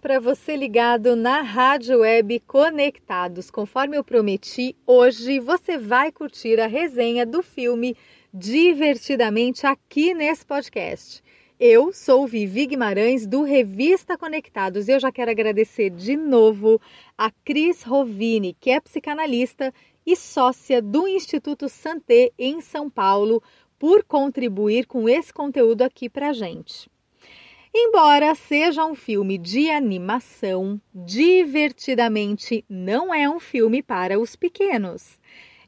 Para você ligado na Rádio Web Conectados. Conforme eu prometi, hoje você vai curtir a resenha do filme divertidamente aqui nesse podcast. Eu sou Vivi Guimarães do Revista Conectados e eu já quero agradecer de novo a Cris Rovini, que é psicanalista e sócia do Instituto Santé em São Paulo, por contribuir com esse conteúdo aqui para gente. Embora seja um filme de animação, divertidamente não é um filme para os pequenos.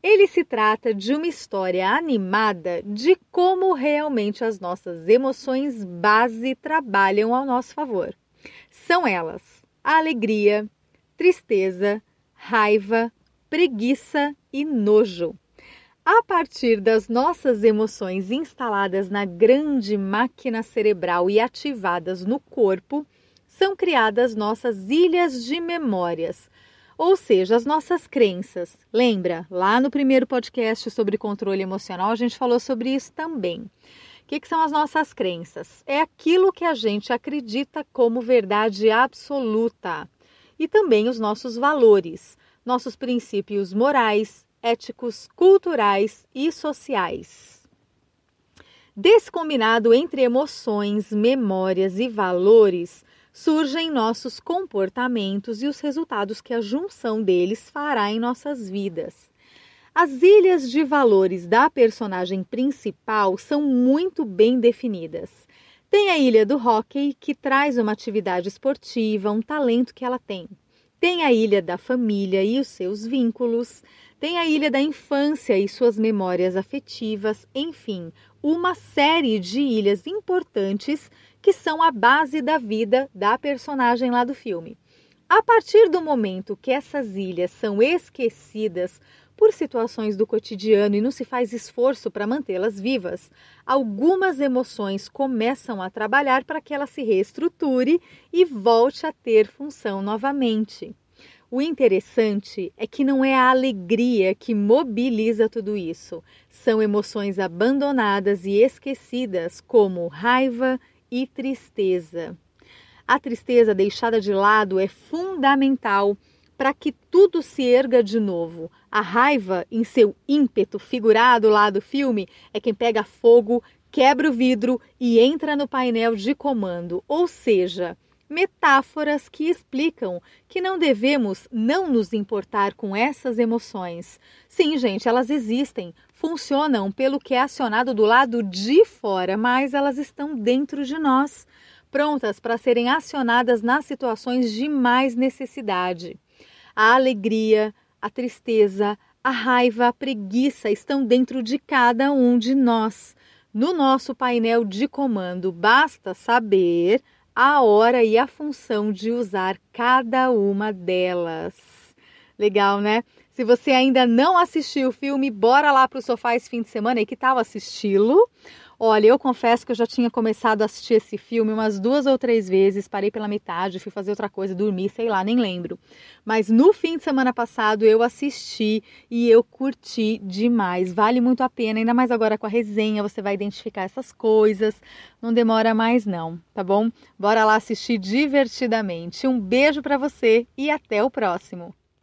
Ele se trata de uma história animada de como realmente as nossas emoções base trabalham ao nosso favor. São elas: alegria, tristeza, raiva, preguiça e nojo. A partir das nossas emoções instaladas na grande máquina cerebral e ativadas no corpo, são criadas nossas ilhas de memórias, ou seja, as nossas crenças. Lembra? Lá no primeiro podcast sobre controle emocional, a gente falou sobre isso também. O que, que, são as nossas crenças? É aquilo que a gente acredita como verdade absoluta. E também os nossos valores, nossos princípios morais, éticos, culturais e sociais. Desse combinado entre emoções, memórias e valores, surgem nossos comportamentos e os resultados que a junção deles fará em nossas vidas. As ilhas de valores da personagem principal são muito bem definidas. Tem a ilha do hockey, que traz uma atividade esportiva, um talento que ela tem. Tem a ilha da família e os seus vínculos. Tem a ilha da infância e suas memórias afetivas, enfim, uma série de ilhas importantes que são a base da vida da personagem lá do filme. A partir do momento que essas ilhas são esquecidas por situações do cotidiano e não se faz esforço para mantê-las vivas, algumas emoções começam a trabalhar para que ela se reestruture e volte a ter função novamente. O interessante é que não é a alegria que mobiliza tudo isso. São emoções abandonadas e esquecidas, como raiva e tristeza. A tristeza deixada de lado é fundamental para que tudo se erga de novo. A raiva, em seu ímpeto figurado lá do filme, é quem pega fogo, quebra o vidro e entra no painel de comando. Ou seja, metáforas que explicam que não devemos não nos importar com essas emoções. Sim, gente, elas existem, funcionam pelo que é acionado do lado de fora, mas elas estão dentro de nós, prontas para serem acionadas nas situações de mais necessidade. A alegria, a tristeza, a raiva, a preguiça estão dentro de cada um de nós. No nosso painel de comando, basta saber a hora e a função de usar cada uma delas. Legal, né? Se você ainda não assistiu o filme, bora lá para o sofá esse fim de semana e que tal assisti-lo? Olha, eu confesso que eu já tinha começado a assistir esse filme umas duas ou três vezes, parei pela metade, fui fazer outra coisa, dormir, sei lá, nem lembro. Mas no fim de semana passado eu assisti e eu curti demais. Vale muito a pena, ainda mais agora com a resenha, você vai identificar essas coisas. Não demora mais não, tá bom? Bora lá assistir divertidamente. Um beijo para você e até o próximo.